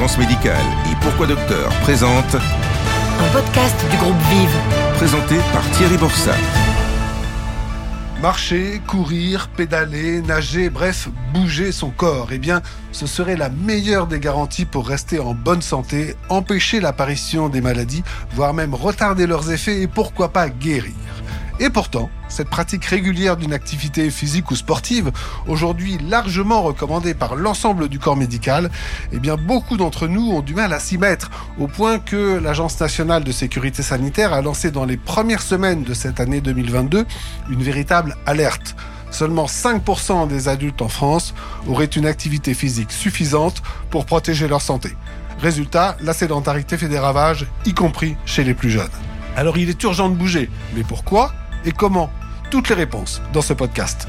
Fréquence médicale et Pourquoi Docteur présente Un podcast du groupe Vive. présenté par Thierry Borsat. Marcher, courir, pédaler, nager, bref, bouger son corps. Eh bien, ce serait la meilleure des garanties pour rester en bonne santé, empêcher l'apparition des maladies, voire même retarder leurs effets et pourquoi pas guérir. Et pourtant, cette pratique régulière d'une activité physique ou sportive, aujourd'hui largement recommandée par l'ensemble du corps médical, eh bien beaucoup d'entre nous ont du mal à s'y mettre, au point que l'Agence nationale de sécurité sanitaire a lancé dans les premières semaines de cette année 2022 une véritable alerte. Seulement 5% des adultes en France auraient une activité physique suffisante pour protéger leur santé. Résultat, la sédentarité fait des ravages, y compris chez les plus jeunes. Alors il est urgent de bouger, mais pourquoi? Et comment Toutes les réponses dans ce podcast.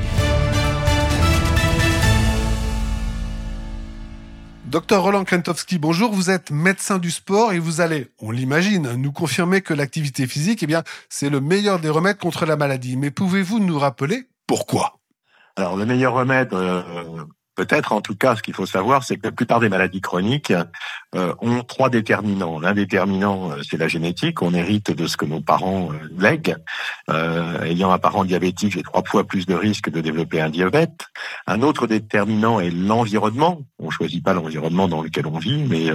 Docteur Roland Krentowski, bonjour. Vous êtes médecin du sport et vous allez, on l'imagine, nous confirmer que l'activité physique, eh bien, c'est le meilleur des remèdes contre la maladie. Mais pouvez-vous nous rappeler pourquoi? Alors le meilleur remède, euh, peut-être en tout cas, ce qu'il faut savoir, c'est que la plupart des maladies chroniques euh, ont trois déterminants. L'un déterminant, euh, c'est la génétique. On hérite de ce que nos parents euh, lèguent. Ayant un parent diabétique, j'ai trois fois plus de risques de développer un diabète. Un autre déterminant est l'environnement. On choisit pas l'environnement dans lequel on vit, mais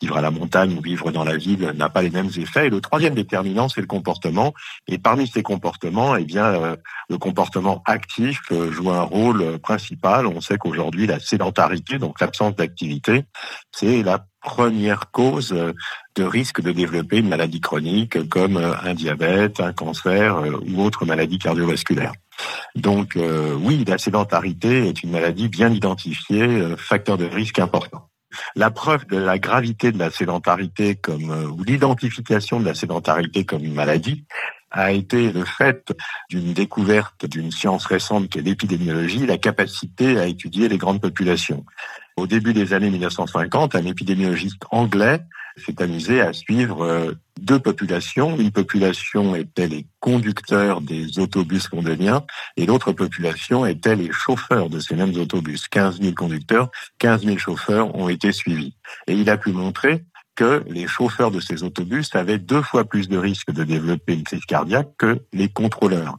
vivre à la montagne ou vivre dans la ville n'a pas les mêmes effets. Et le troisième déterminant, c'est le comportement. Et parmi ces comportements, eh bien, le comportement actif joue un rôle principal. On sait qu'aujourd'hui, la sédentarité, donc l'absence d'activité, c'est la première cause euh, de risque de développer une maladie chronique comme euh, un diabète, un cancer euh, ou autre maladie cardiovasculaire. Donc oui, la sédentarité est une maladie bien identifiée, facteur de risque important. La preuve de la gravité de la sédentarité comme ou l'identification de la sédentarité comme une maladie a été le fait d'une découverte d'une science récente qui est l'épidémiologie, la capacité à étudier les grandes populations. Au début des années 1950, un épidémiologiste anglais s'est amusé à suivre euh, deux populations. Une population était les conducteurs des autobus londoniens et l'autre population était les chauffeurs de ces mêmes autobus. 15 000 conducteurs, 15 000 chauffeurs ont été suivis. Et il a pu montrer que les chauffeurs de ces autobus avaient deux fois plus de risques de développer une crise cardiaque que les contrôleurs.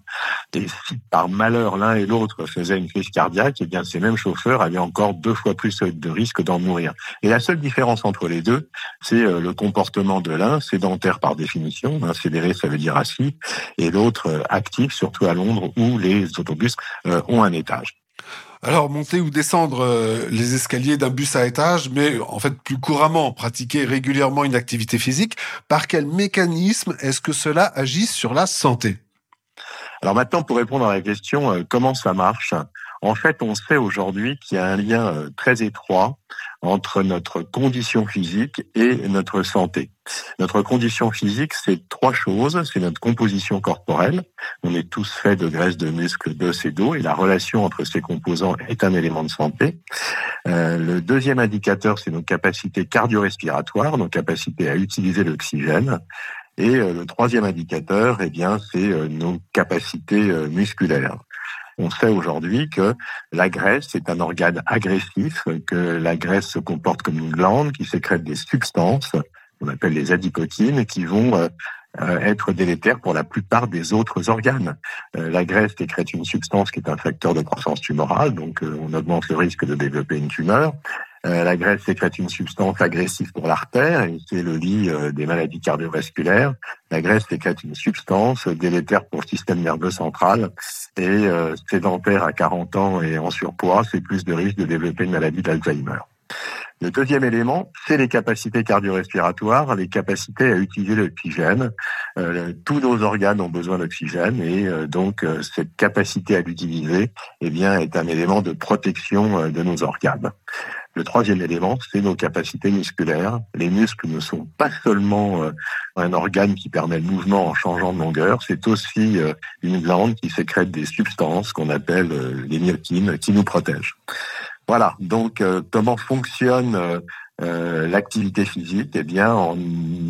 Et si par malheur l'un et l'autre faisaient une crise cardiaque, eh bien ces mêmes chauffeurs avaient encore deux fois plus de risques d'en mourir. Et la seule différence entre les deux, c'est euh, le comportement de l'un, sédentaire par définition, hein, sédéré ça veut dire assis, et l'autre euh, actif, surtout à Londres où les autobus euh, ont un étage. Alors, monter ou descendre euh, les escaliers d'un bus à étage, mais en fait plus couramment, pratiquer régulièrement une activité physique, par quel mécanisme est-ce que cela agit sur la santé? Alors maintenant, pour répondre à la question, euh, comment ça marche? En fait, on sait aujourd'hui qu'il y a un lien euh, très étroit entre notre condition physique et notre santé. Notre condition physique, c'est trois choses. C'est notre composition corporelle. On est tous faits de graisse, de muscles, d'os et d'eau, et la relation entre ces composants est un élément de santé. Euh, le deuxième indicateur, c'est nos capacités cardio-respiratoires, nos capacités à utiliser l'oxygène. Et euh, le troisième indicateur, eh bien, c'est euh, nos capacités euh, musculaires. On sait aujourd'hui que la graisse est un organe agressif, que la graisse se comporte comme une glande qui sécrète des substances qu'on appelle les adipotines qui vont euh, euh, être délétères pour la plupart des autres organes. Euh, la graisse sécrète une substance qui est un facteur de croissance tumorale, donc on augmente le risque de développer une tumeur. Euh, la graisse sécrète une substance agressive pour l'artère, et c'est le lit euh, des maladies cardiovasculaires. La graisse sécrète une substance délétère pour le système nerveux central, et euh, sédentaire à 40 ans et en surpoids, c'est plus de risque de développer une maladie d'Alzheimer. Le deuxième élément, c'est les capacités cardio-respiratoires, les capacités à utiliser l'oxygène. Euh, tous nos organes ont besoin d'oxygène et euh, donc euh, cette capacité à l'utiliser, eh bien, est un élément de protection euh, de nos organes. Le troisième élément, c'est nos capacités musculaires. Les muscles ne sont pas seulement euh, un organe qui permet le mouvement en changeant de longueur, c'est aussi euh, une glande qui sécrète des substances qu'on appelle les myokines qui nous protègent. Voilà, donc euh, comment fonctionne euh, euh, l'activité physique? Eh bien, en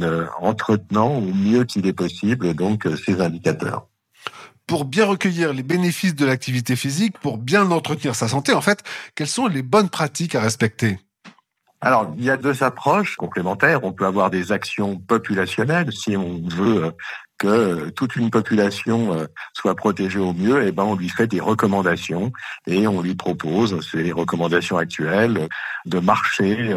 euh, entretenant au mieux qu'il est possible donc ces indicateurs. Pour bien recueillir les bénéfices de l'activité physique, pour bien entretenir sa santé, en fait, quelles sont les bonnes pratiques à respecter? Alors, il y a deux approches complémentaires. On peut avoir des actions populationnelles si on veut que toute une population euh, soit protégée au mieux, eh ben on lui fait des recommandations et on lui propose ces recommandations actuelles de marcher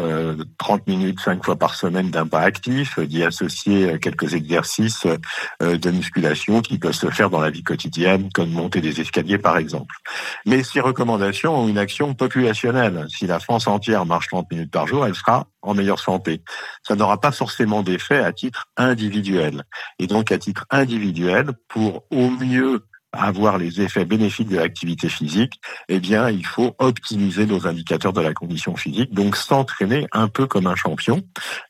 30 euh, minutes cinq fois par semaine d'un pas actif, d'y associer quelques exercices euh, de musculation qui peuvent se faire dans la vie quotidienne, comme monter des escaliers par exemple. Mais ces recommandations ont une action populationnelle. Si la France entière marche 30 minutes par jour, elle sera en meilleure santé. Ça n'aura pas forcément d'effet à titre individuel. Et donc à titre individuel, pour au mieux avoir les effets bénéfiques de l'activité physique, eh bien, il faut optimiser nos indicateurs de la condition physique, donc s'entraîner un peu comme un champion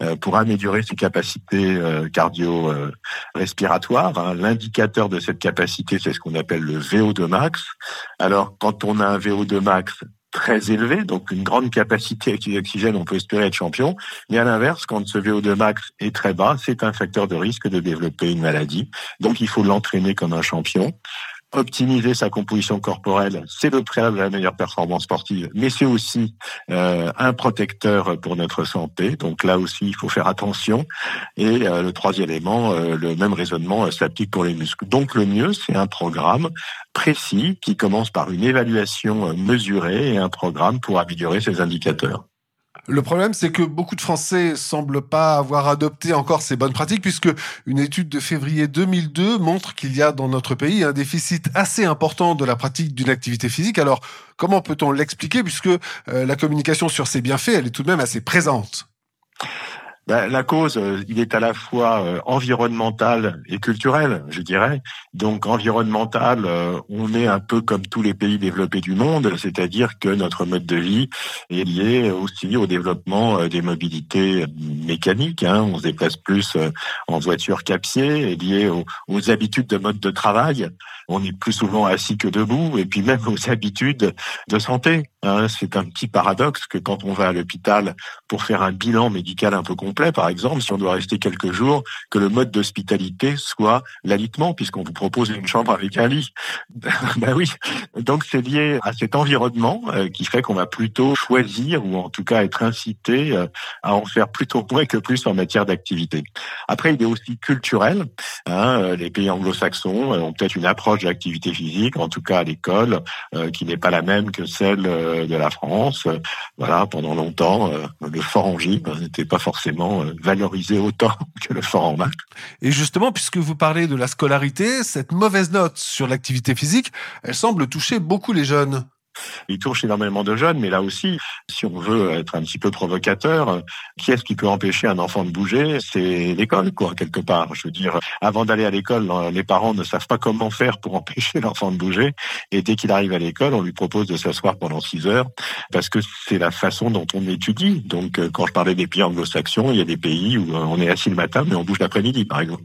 euh, pour améliorer ses capacités euh, cardio-respiratoires. Hein. L'indicateur de cette capacité, c'est ce qu'on appelle le VO2 max. Alors, quand on a un VO2 max très élevé, donc une grande capacité d'oxygène, on peut espérer être champion. Mais à l'inverse, quand ce VO2 max est très bas, c'est un facteur de risque de développer une maladie. Donc il faut l'entraîner comme un champion optimiser sa composition corporelle, c'est le préalable de la meilleure performance sportive, mais c'est aussi euh, un protecteur pour notre santé. Donc là aussi, il faut faire attention. Et euh, le troisième élément, euh, le même raisonnement s'applique pour les muscles. Donc le mieux, c'est un programme précis qui commence par une évaluation mesurée et un programme pour améliorer ses indicateurs. Le problème, c'est que beaucoup de Français semblent pas avoir adopté encore ces bonnes pratiques, puisque une étude de février 2002 montre qu'il y a dans notre pays un déficit assez important de la pratique d'une activité physique. Alors, comment peut-on l'expliquer, puisque euh, la communication sur ces bienfaits, elle est tout de même assez présente? Ben, la cause, euh, il est à la fois euh, environnemental et culturel, je dirais. Donc environnemental, euh, on est un peu comme tous les pays développés du monde, c'est-à-dire que notre mode de vie est lié aussi au développement des mobilités mécaniques. Hein. On se déplace plus en voiture qu'à pied, lié aux habitudes de mode de travail. On est plus souvent assis que debout, et puis même aux habitudes de santé. Hein. C'est un petit paradoxe que quand on va à l'hôpital pour faire un bilan médical un peu complet, par exemple, si on doit rester quelques jours, que le mode d'hospitalité soit l'alitement, puisqu'on vous propose une chambre avec un lit. ben oui. Donc c'est lié à cet environnement euh, qui fait qu'on va plutôt choisir, ou en tout cas être incité euh, à en faire plutôt moins que plus en matière d'activité. Après, il est aussi culturel. Hein, euh, les pays anglo-saxons ont peut-être une approche de l'activité physique, en tout cas à l'école, qui n'est pas la même que celle de la France. Voilà, pendant longtemps, le fort en gym n'était pas forcément euh, valorisé autant que le fort en. Et justement, puisque vous parlez de la scolarité, cette mauvaise note sur l'activité physique, elle semble toucher beaucoup les jeunes. Il touche énormément de jeunes, mais là aussi, si on veut être un petit peu provocateur, qui est-ce qui peut empêcher un enfant de bouger? C'est l'école, quoi, quelque part. Je veux dire, avant d'aller à l'école, les parents ne savent pas comment faire pour empêcher l'enfant de bouger. Et dès qu'il arrive à l'école, on lui propose de s'asseoir pendant six heures, parce que c'est la façon dont on étudie. Donc, quand je parlais des pays anglo-saxons, il y a des pays où on est assis le matin, mais on bouge l'après-midi, par exemple.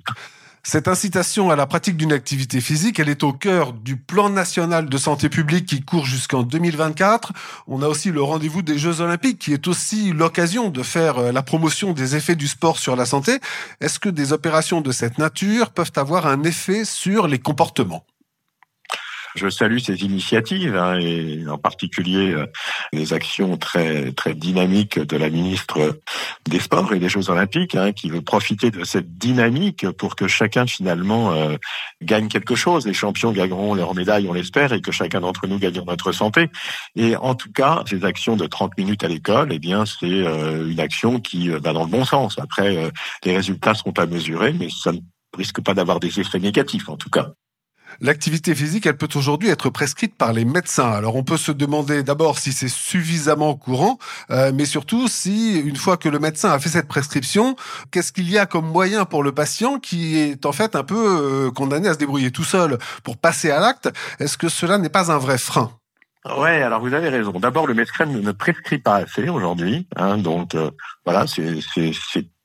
Cette incitation à la pratique d'une activité physique, elle est au cœur du plan national de santé publique qui court jusqu'en 2024. On a aussi le rendez-vous des Jeux olympiques qui est aussi l'occasion de faire euh, la promotion des effets du sport sur la santé. Est-ce que des opérations de cette nature peuvent avoir un effet sur les comportements? Je salue ces initiatives hein, et en particulier euh, les actions très très dynamiques de la ministre des Sports et des Jeux Olympiques hein, qui veut profiter de cette dynamique pour que chacun finalement euh, gagne quelque chose. Les champions gagneront leur médaille, on l'espère, et que chacun d'entre nous gagne notre santé. Et en tout cas, ces actions de 30 minutes à l'école, eh bien, c'est euh, une action qui va dans le bon sens. Après, les résultats seront à mesurer, mais ça ne risque pas d'avoir des effets négatifs, en tout cas. L'activité physique, elle peut aujourd'hui être prescrite par les médecins. Alors on peut se demander d'abord si c'est suffisamment courant, euh, mais surtout si une fois que le médecin a fait cette prescription, qu'est-ce qu'il y a comme moyen pour le patient qui est en fait un peu euh, condamné à se débrouiller tout seul pour passer à l'acte? Est-ce que cela n'est pas un vrai frein? Ouais, alors vous avez raison. D'abord, le médecin ne prescrit pas assez aujourd'hui, hein, donc euh, voilà, c'est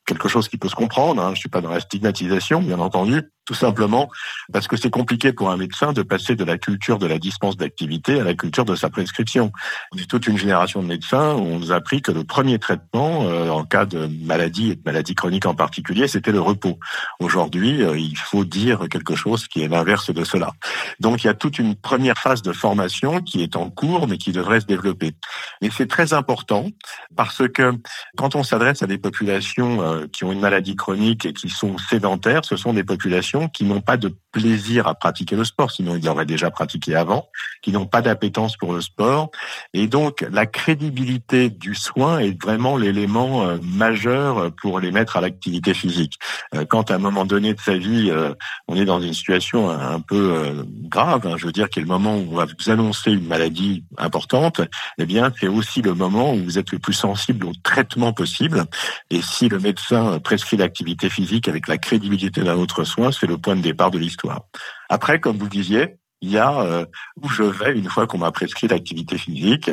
quelque chose qui peut se comprendre. Hein. Je suis pas dans la stigmatisation, bien entendu. Tout simplement parce que c'est compliqué pour un médecin de passer de la culture de la dispense d'activité à la culture de sa prescription. On est toute une génération de médecins où on nous a appris que le premier traitement euh, en cas de maladie et de maladie chronique en particulier, c'était le repos. Aujourd'hui, euh, il faut dire quelque chose qui est l'inverse de cela. Donc il y a toute une première phase de formation qui est en cours mais qui devrait se développer. Et c'est très important parce que quand on s'adresse à des populations euh, qui ont une maladie chronique et qui sont sédentaires, ce sont des populations qui n'ont pas de plaisir à pratiquer le sport, sinon ils l'auraient déjà pratiqué avant, qui n'ont pas d'appétence pour le sport. Et donc, la crédibilité du soin est vraiment l'élément euh, majeur pour les mettre à l'activité physique. Euh, quand à un moment donné de sa vie, euh, on est dans une situation un peu grave, hein, je veux dire, qui est le moment où on va vous annoncer une maladie importante, eh bien, c'est aussi le moment où vous êtes le plus sensible au traitement possible. Et si le médecin prescrit l'activité physique avec la crédibilité d'un autre soin, c'est le point de départ de l'histoire. Après, comme vous disiez, il y a euh, où je vais une fois qu'on m'a prescrit l'activité physique.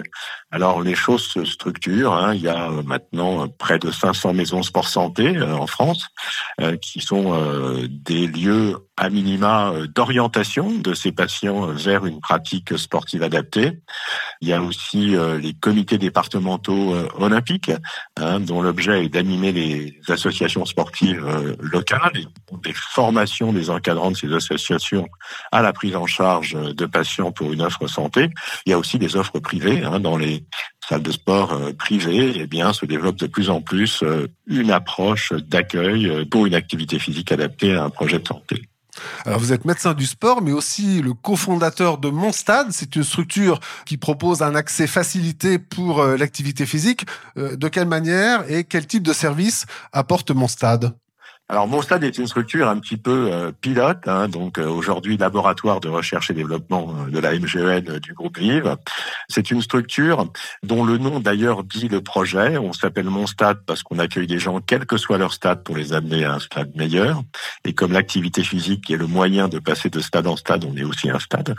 Alors les choses se structurent. Hein. Il y a euh, maintenant euh, près de 500 maisons sport santé en France qui sont des lieux à minima d'orientation de ces patients vers une pratique sportive adaptée. Il y a aussi les comités départementaux olympiques hein, dont l'objet est d'animer les associations sportives locales des formations des encadrants de ces associations à la prise en charge de patients pour une offre santé. Il y a aussi des offres privées hein, dans les salles de sport euh, privées. Eh bien, se développe de plus en plus euh, une approche d'accueil euh, pour une activité physique adaptée à un projet de santé. Alors vous êtes médecin du sport, mais aussi le cofondateur de Mon Stade. C'est une structure qui propose un accès facilité pour l'activité physique. de quelle manière et quel type de service apporte Mon Stade alors, mon stade est une structure un petit peu euh, pilote, hein, donc euh, aujourd'hui laboratoire de recherche et développement euh, de la MGN du groupe Vive. C'est une structure dont le nom d'ailleurs dit le projet. On s'appelle Mon Stade parce qu'on accueille des gens, quel que soit leur stade, pour les amener à un stade meilleur. Et comme l'activité physique est le moyen de passer de stade en stade, on est aussi un stade.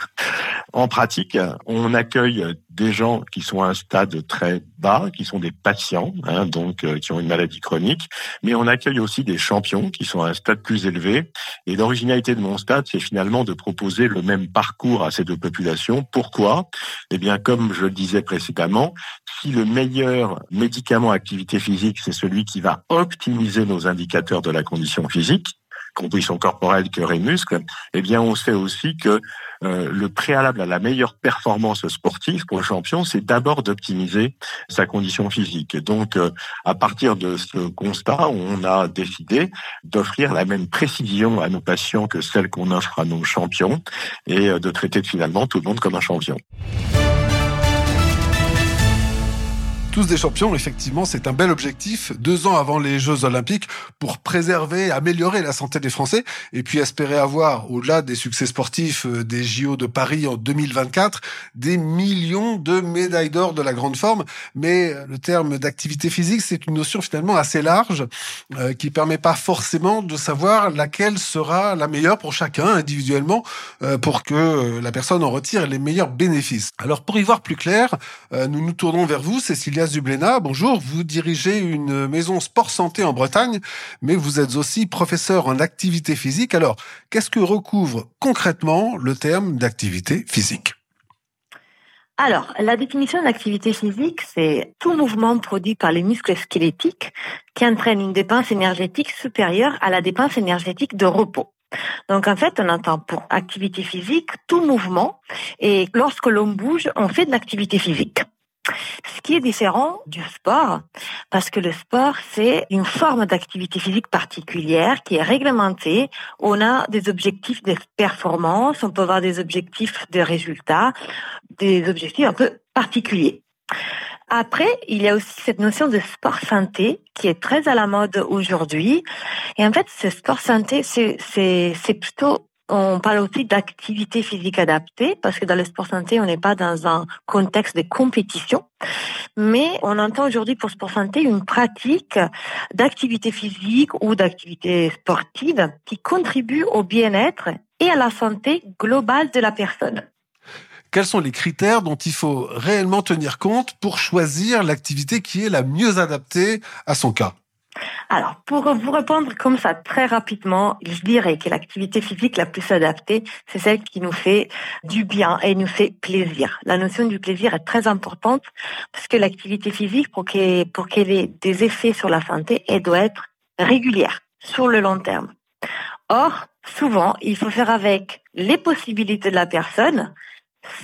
En pratique, on accueille des gens qui sont à un stade très bas, qui sont des patients, hein, donc qui ont une maladie chronique, mais on accueille aussi des champions qui sont à un stade plus élevé. Et l'originalité de mon stade, c'est finalement de proposer le même parcours à ces deux populations. Pourquoi? Eh bien, comme je le disais précédemment, si le meilleur médicament activité physique, c'est celui qui va optimiser nos indicateurs de la condition physique, composition corporelle, cœur et muscles, eh bien, on sait aussi que euh, le préalable à la meilleure performance sportive pour le champion, c'est d'abord d'optimiser sa condition physique. Donc, euh, à partir de ce constat, on a décidé d'offrir la même précision à nos patients que celle qu'on offre à nos champions et euh, de traiter finalement tout le monde comme un champion tous des champions, effectivement, c'est un bel objectif, deux ans avant les Jeux Olympiques, pour préserver, améliorer la santé des Français, et puis espérer avoir, au-delà des succès sportifs euh, des JO de Paris en 2024, des millions de médailles d'or de la grande forme. Mais euh, le terme d'activité physique, c'est une notion finalement assez large, euh, qui permet pas forcément de savoir laquelle sera la meilleure pour chacun individuellement, pour que la personne en retire les meilleurs bénéfices. Alors pour y voir plus clair, nous nous tournons vers vous, Cécilia Dublena, bonjour. Vous dirigez une maison sport santé en Bretagne, mais vous êtes aussi professeur en activité physique. Alors, qu'est-ce que recouvre concrètement le terme d'activité physique? Alors, la définition d'activité physique, c'est tout mouvement produit par les muscles squelettiques qui entraîne une dépense énergétique supérieure à la dépense énergétique de repos. Donc en fait, on entend pour activité physique tout mouvement et lorsque l'on bouge, on fait de l'activité physique. Ce qui est différent du sport, parce que le sport, c'est une forme d'activité physique particulière qui est réglementée. On a des objectifs de performance, on peut avoir des objectifs de résultats, des objectifs un peu particuliers. Après, il y a aussi cette notion de sport santé qui est très à la mode aujourd'hui. Et en fait, ce sport santé, c'est, plutôt on parle aussi d'activité physique adaptée parce que dans le sport santé, on n'est pas dans un contexte de compétition, mais on entend aujourd'hui pour sport santé une pratique d'activité physique ou d'activité sportive qui contribue au bien-être et à la santé globale de la personne. Quels sont les critères dont il faut réellement tenir compte pour choisir l'activité qui est la mieux adaptée à son cas? Alors, pour vous répondre comme ça très rapidement, je dirais que l'activité physique la plus adaptée, c'est celle qui nous fait du bien et nous fait plaisir. La notion du plaisir est très importante parce que l'activité physique, pour qu'elle, pour ait des effets sur la santé, elle doit être régulière sur le long terme. Or, souvent, il faut faire avec les possibilités de la personne,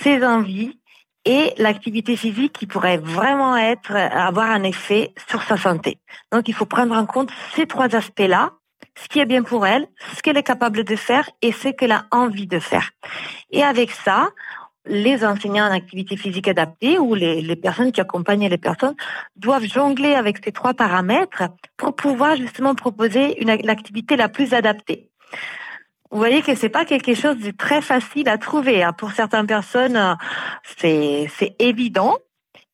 ses envies et l'activité physique qui pourrait vraiment être avoir un effet sur sa santé. Donc il faut prendre en compte ces trois aspects-là, ce qui est bien pour elle, ce qu'elle est capable de faire et ce qu'elle a envie de faire. Et avec ça, les enseignants en activité physique adaptée ou les, personnes qui accompagnent les personnes doivent jongler avec ces trois paramètres pour pouvoir justement proposer l'activité la plus adaptée. Vous voyez que c'est pas quelque chose de très facile à trouver. Hein. Pour certaines personnes, euh, c'est évident,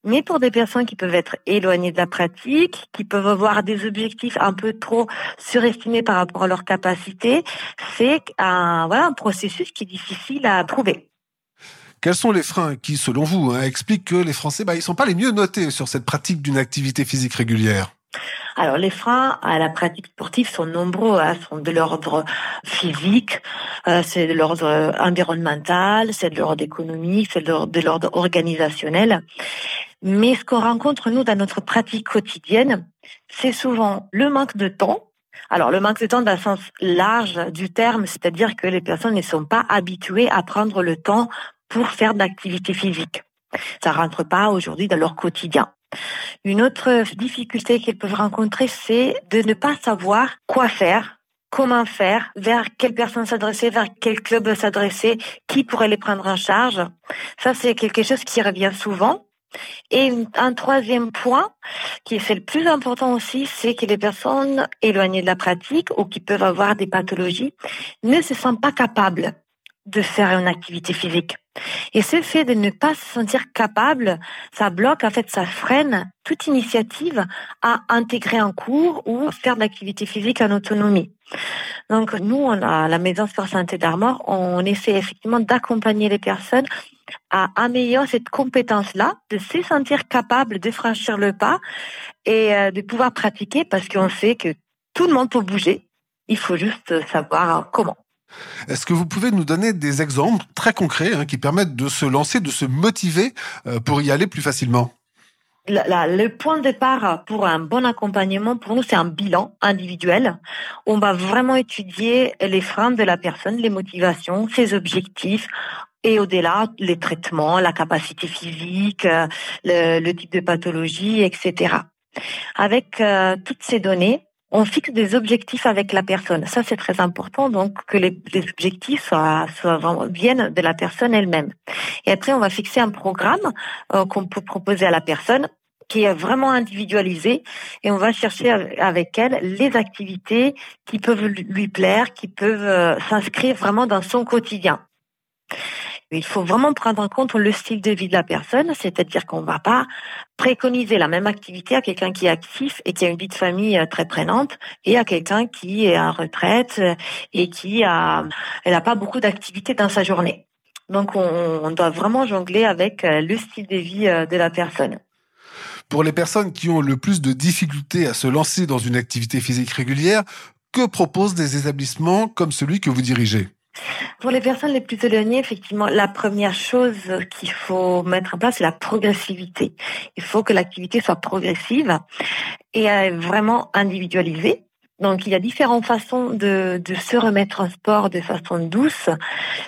mais pour des personnes qui peuvent être éloignées de la pratique, qui peuvent avoir des objectifs un peu trop surestimés par rapport à leur capacité, c'est un voilà un processus qui est difficile à trouver. Quels sont les freins qui, selon vous, hein, expliquent que les Français, bah, ils sont pas les mieux notés sur cette pratique d'une activité physique régulière? Alors les freins à la pratique sportive sont nombreux, hein, sont de l'ordre physique, euh, c'est de l'ordre environnemental, c'est de l'ordre économique, c'est de l'ordre organisationnel. Mais ce qu'on rencontre nous dans notre pratique quotidienne, c'est souvent le manque de temps. Alors le manque de temps dans le sens large du terme, c'est-à-dire que les personnes ne sont pas habituées à prendre le temps pour faire de l'activité physique. Ça rentre pas aujourd'hui dans leur quotidien. Une autre difficulté qu'ils peuvent rencontrer, c'est de ne pas savoir quoi faire, comment faire, vers quelle personne s'adresser, vers quel club s'adresser, qui pourrait les prendre en charge. Ça, c'est quelque chose qui revient souvent. Et un troisième point, qui est le plus important aussi, c'est que les personnes éloignées de la pratique ou qui peuvent avoir des pathologies ne se sentent pas capables de faire une activité physique. Et ce fait de ne pas se sentir capable, ça bloque, en fait, ça freine toute initiative à intégrer un cours ou faire de l'activité physique en autonomie. Donc, nous, on a la Maison Sport Santé d'Armor, on essaie effectivement d'accompagner les personnes à améliorer cette compétence-là, de se sentir capable de franchir le pas et euh, de pouvoir pratiquer parce qu'on sait que tout le monde peut bouger. Il faut juste savoir comment. Est-ce que vous pouvez nous donner des exemples très concrets hein, qui permettent de se lancer, de se motiver euh, pour y aller plus facilement? Le point de départ pour un bon accompagnement, pour nous, c'est un bilan individuel. On va vraiment étudier les freins de la personne, les motivations, ses objectifs, et au-delà, les traitements, la capacité physique, euh, le, type de pathologie, etc. Avec euh, toutes ces données, on fixe des objectifs avec la personne. Ça, c'est très important, donc que les, objectifs soient, viennent de la personne elle-même. Et après, on va fixer un programme euh, qu'on peut proposer à la personne qui est vraiment individualisé et on va chercher avec elle les activités qui peuvent lui plaire, qui peuvent euh, s'inscrire vraiment dans son quotidien. Il faut vraiment prendre en compte le style de vie de la personne, c'est-à-dire qu'on ne va pas préconiser la même activité à quelqu'un qui est actif et qui a une vie de famille euh, très prenante et à quelqu'un qui est en retraite euh, et qui a, n'a pas beaucoup d'activités dans sa journée. Donc on, doit vraiment jongler avec euh, le style de vie de la personne. Pour les personnes qui ont le plus de difficultés à se lancer dans une activité physique régulière, que proposent des établissements comme celui que vous dirigez? Pour les personnes les plus éloignées, effectivement, la première chose qu'il faut mettre en place, c'est la progressivité. Il faut que l'activité soit progressive et euh, vraiment individualisée. Donc, il y a différentes façons de, se remettre en sport de façon douce.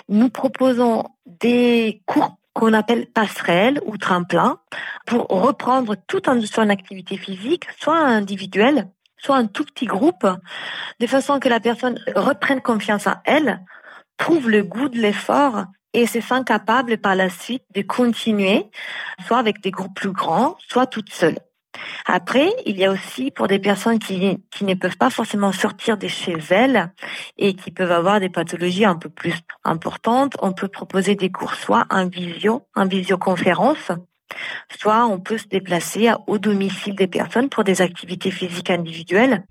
Nous proposons des cours qu'on appelle passerelle ou tremplin pour reprendre tout en une activité physique, soit individuelle, soit un tout petit groupe, de façon que la personne reprenne confiance en elle trouve le goût de l'effort et se sent capable par la suite de continuer, soit avec des groupes plus grands, soit toute seule. Après, il y a aussi pour des personnes qui, qui ne peuvent pas forcément sortir de chez elles et qui peuvent avoir des pathologies un peu plus importantes, on peut proposer des cours soit en visio, en visioconférence, soit on peut se déplacer au domicile des personnes pour des activités physiques individuelles.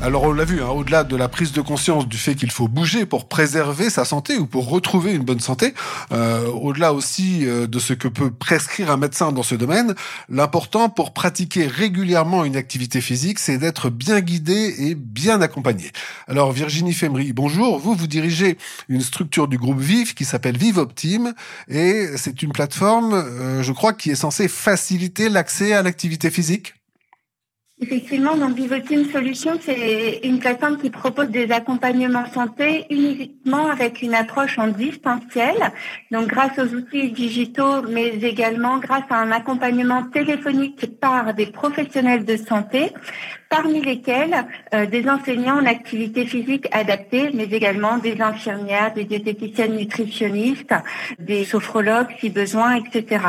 Alors on l'a vu, hein, au-delà de la prise de conscience du fait qu'il faut bouger pour préserver sa santé ou pour retrouver une bonne santé, euh, au-delà aussi euh, de ce que peut prescrire un médecin dans ce domaine, l'important pour pratiquer régulièrement une activité physique, c'est d'être bien guidé et bien accompagné. Alors Virginie Femry, bonjour. Vous, vous dirigez une structure du groupe VIV qui s'appelle Vive Optime et c'est une plateforme, euh, je crois, qui est censée faciliter l'accès à l'activité physique. Effectivement, donc Vivoteam Solutions, c'est une plateforme qui propose des accompagnements santé uniquement avec une approche en distanciel, donc grâce aux outils digitaux, mais également grâce à un accompagnement téléphonique par des professionnels de santé, parmi lesquels euh, des enseignants en activité physique adaptée, mais également des infirmières, des diététiciennes nutritionnistes, des sophrologues si besoin, etc.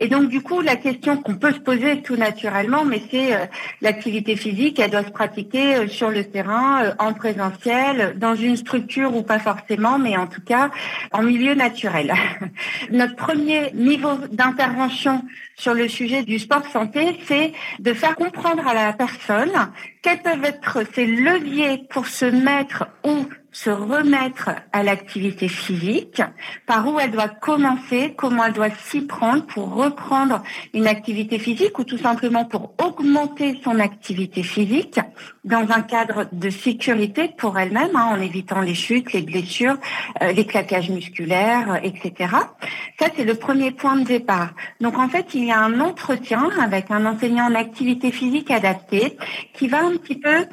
Et donc du coup, la question qu'on peut se poser tout naturellement, mais c'est euh, l'activité physique, elle doit se pratiquer euh, sur le terrain, euh, en présentiel, dans une structure ou pas forcément, mais en tout cas en milieu naturel. Notre premier niveau d'intervention sur le sujet du sport santé, c'est de faire comprendre à la personne quels peuvent être ses leviers pour se mettre ou se remettre à l'activité physique, par où elle doit commencer, comment elle doit s'y prendre pour reprendre une activité physique ou tout simplement pour augmenter son activité physique dans un cadre de sécurité pour elle-même, hein, en évitant les chutes, les blessures, euh, les claquages musculaires, etc. Ça, c'est le premier point de départ. Donc en fait, il y a un entretien avec un enseignant en activité physique adaptée qui va un petit peu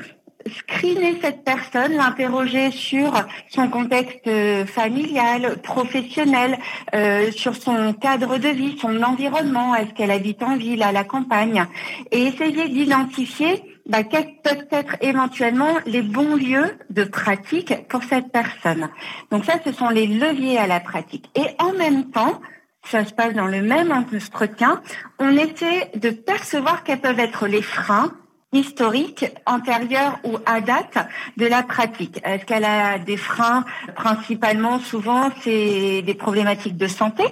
screener cette personne, l'interroger sur son contexte euh, familial, professionnel, euh, sur son cadre de vie, son environnement, est-ce qu'elle habite en ville, à la campagne, et essayer d'identifier bah, quels peuvent être éventuellement les bons lieux de pratique pour cette personne. Donc ça, ce sont les leviers à la pratique. Et en même temps, ça se passe dans le même entretien, on essaie de percevoir quels peuvent être les freins historique, antérieure ou à date de la pratique Est-ce qu'elle a des freins Principalement, souvent, c'est des problématiques de santé?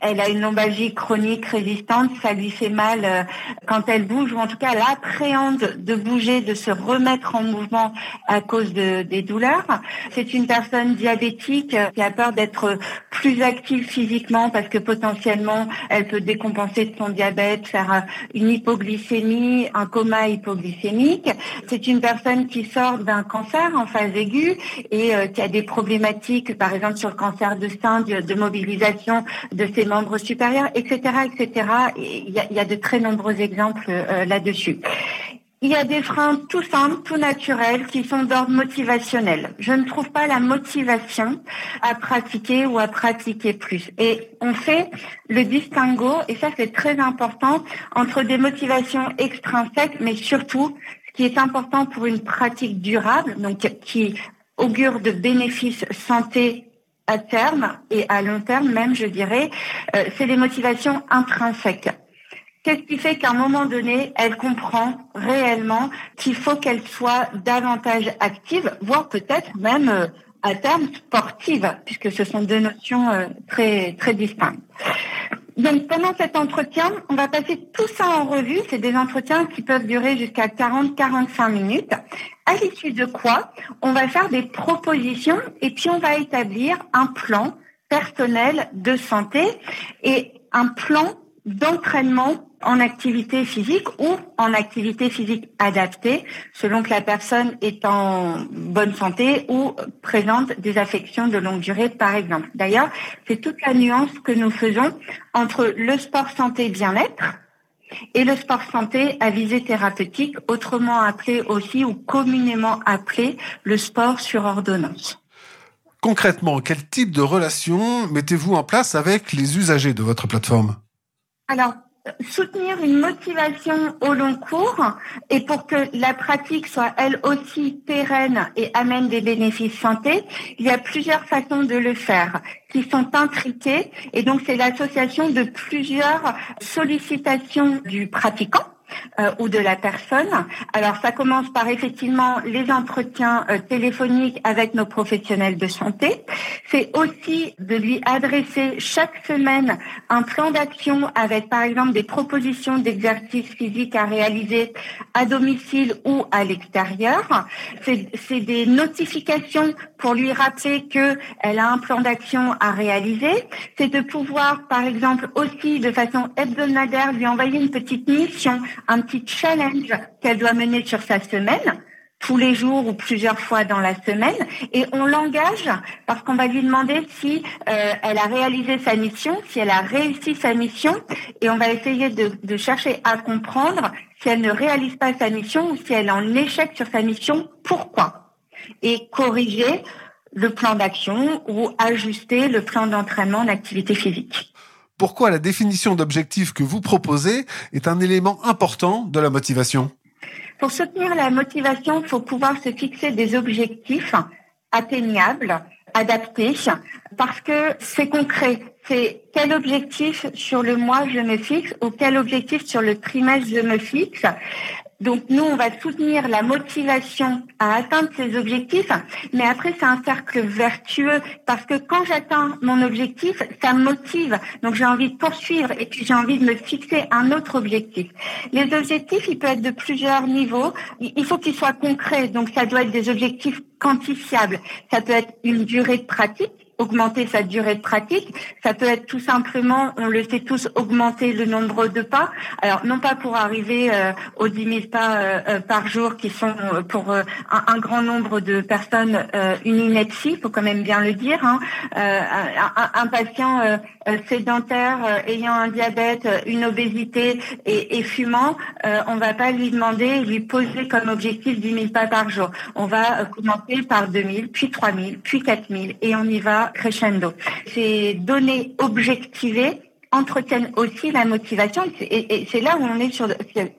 Elle a une lombalgie chronique résistante, ça lui fait mal euh, quand elle bouge, ou en tout cas, elle appréhende de bouger, de se remettre en mouvement à cause de, des douleurs. C'est une personne diabétique euh, qui a peur d'être plus active physiquement parce que potentiellement, elle peut décompenser de son diabète, faire euh, une hypoglycémie, un coma hypoglycémique c'est une personne qui sort d'un cancer en phase aiguë et qui a des problématiques, par exemple sur le cancer de sein, de, mobilisation ses membres supérieurs, etc., etc. il y a, de très nombreux exemples euh, là-dessus. Il y a des freins tout simples, tout naturels, qui sont d'ordre motivationnel. Je ne trouve pas la motivation à pratiquer ou à pratiquer plus. Et on fait le distinguo, et ça c'est très important, entre des motivations extrinsèques, mais surtout, ce qui est important pour une pratique durable, donc qui augure de bénéfices santé à terme et à long terme même, je dirais, euh, c'est les motivations intrinsèques. Qu'est-ce qui fait qu'à un moment donné, elle comprend réellement qu'il faut qu'elle soit davantage active, voire peut-être même euh, à terme sportive, puisque ce sont deux notions euh, très très distinctes. Donc pendant cet entretien, on va passer tout ça en revue. C'est des entretiens qui peuvent durer jusqu'à 40-45 minutes. À l'issue de quoi, on va faire des propositions et puis on va établir un plan personnel de santé et un plan d'entraînement en activité physique ou en activité physique adaptée, selon que la personne est en bonne santé ou présente des affections de longue durée, par exemple. D'ailleurs, c'est toute la nuance que nous faisons entre le sport santé bien-être et le sport santé à visée thérapeutique, autrement appelé aussi ou communément appelé le sport sur ordonnance. Concrètement, quel type de relation mettez-vous en place avec les usagers de votre plateforme? Alors, soutenir une motivation au long cours et pour que la pratique soit elle aussi pérenne et amène des bénéfices santé, il y a plusieurs façons de le faire qui sont intriquées. Et donc c'est l'association de plusieurs sollicitations du pratiquant euh, ou de la personne. Alors ça commence par effectivement les entretiens euh, téléphoniques avec nos professionnels de santé. C'est aussi de lui adresser chaque semaine un plan d'action avec par exemple des propositions d'exercices physiques à réaliser à domicile ou à l'extérieur. C'est des notifications pour lui rappeler que elle a un plan d'action à réaliser. C'est de pouvoir, par exemple, aussi de façon hebdomadaire lui envoyer une petite mission, un petit challenge qu'elle doit mener sur sa semaine tous les jours ou plusieurs fois dans la semaine. Et on l'engage parce qu'on va lui demander si euh, elle a réalisé sa mission, si elle a réussi sa mission. Et on va essayer de, de chercher à comprendre si elle ne réalise pas sa mission ou si elle est en échec sur sa mission, pourquoi. Et corriger le plan d'action ou ajuster le plan d'entraînement d'activité physique. Pourquoi la définition d'objectifs que vous proposez est un élément important de la motivation? Pour soutenir la motivation, il faut pouvoir se fixer des objectifs atteignables, adaptés, parce que c'est concret. C'est quel objectif sur le mois je me fixe ou quel objectif sur le trimestre je me fixe. Donc nous, on va soutenir la motivation à atteindre ces objectifs, mais après c'est un cercle vertueux parce que quand j'atteins mon objectif, ça me motive. Donc j'ai envie de poursuivre et puis j'ai envie de me fixer un autre objectif. Les objectifs, ils peuvent être de plusieurs niveaux. Il faut qu'ils soient concrets, donc ça doit être des objectifs quantifiables. Ça peut être une durée de pratique augmenter sa durée de pratique. Ça peut être tout simplement, on le sait tous, augmenter le nombre de pas. Alors non pas pour arriver euh, aux 10 000 pas euh, euh, par jour qui sont pour un, grand nombre de personnes une ineptie, faut quand même bien le dire. Hein. Un, patient sédentaire ayant un diabète, une obésité et, fumant, on va pas lui demander, lui poser comme objectif 10 000 pas par jour. On va commencer par 2 000, puis 3 000, puis 4 000 et on y va crescendo. Ces données objectivées entretiennent aussi la motivation et, c'est là où on est sur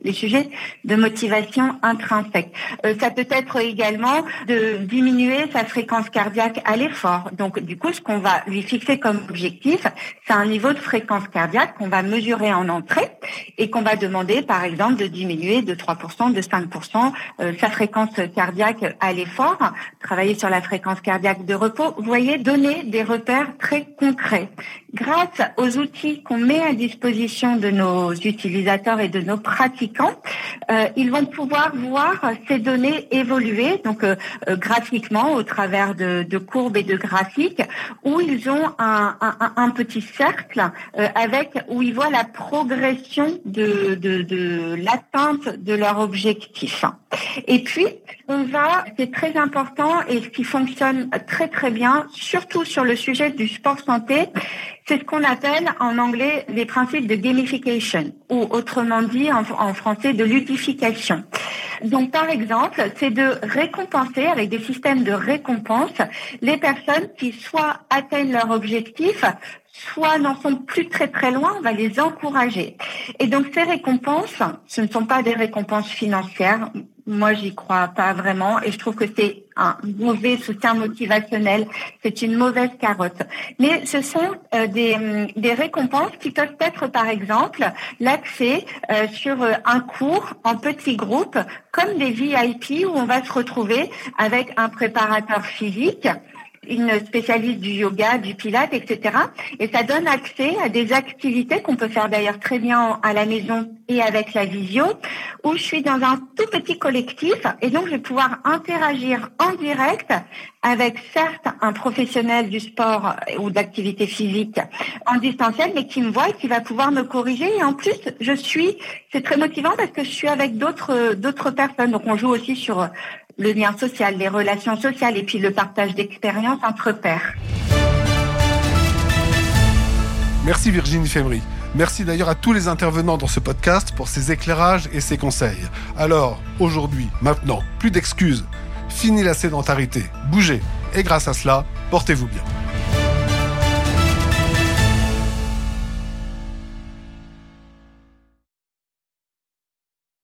les sujets de motivation intrinsèque. Euh, ça peut être également de diminuer sa fréquence cardiaque à l'effort. Donc du coup, ce qu'on va lui fixer comme objectif, c'est un niveau de fréquence cardiaque qu'on va mesurer en entrée et qu'on va demander par exemple de diminuer de 3%, de 5% euh, sa fréquence cardiaque à l'effort, travailler sur la fréquence cardiaque de repos. Vous voyez, donner des repères très concrets. Grâce aux outils qu'on met à disposition de nos utilisateurs et de nos pratiquants, euh, ils vont pouvoir voir ces données évoluer, donc euh, euh, graphiquement au travers de, courbes et de graphiques, où ils ont un petit cercle avec où ils voient la progression de, de, de l'atteinte de leur objectif. Et puis, on va, c'est très important et ce qui fonctionne très très bien, surtout sur le sujet du sport santé, c'est ce qu'on appelle en anglais les principes de gamification ou autrement dit en, français de ludification. Donc par exemple, c'est de récompenser avec des systèmes de récompense les personnes qui soit atteignent leur objectif, soit n'en sont plus très très loin, on va les encourager. Et donc ces récompenses, ce ne sont pas des récompenses financières, moi, j'y crois pas vraiment et je trouve que c'est un mauvais soutien motivationnel. C'est une mauvaise carotte. Mais ce sont euh, des, hum, des récompenses qui peuvent être, par exemple, l'accès euh, sur euh, un cours en petits groupes, comme des VIP où on va se retrouver avec un préparateur physique une spécialiste du yoga, du pilate, etc. Et ça donne accès à des activités qu'on peut faire d'ailleurs très bien à la maison et avec la visio, où je suis dans un tout petit collectif et donc je vais pouvoir interagir en direct avec certes un professionnel du sport ou d'activité physique en distanciel, mais qui me voit et qui va pouvoir me corriger. Et en plus, je suis, c'est très motivant parce que je suis avec d'autres d'autres personnes. Donc on joue aussi sur le lien social, les relations sociales et puis le partage d'expériences entre pairs. Merci Virginie Femry. Merci d'ailleurs à tous les intervenants dans ce podcast pour ces éclairages et ces conseils. Alors, aujourd'hui, maintenant, plus d'excuses. Fini la sédentarité, bougez. Et grâce à cela, portez-vous bien.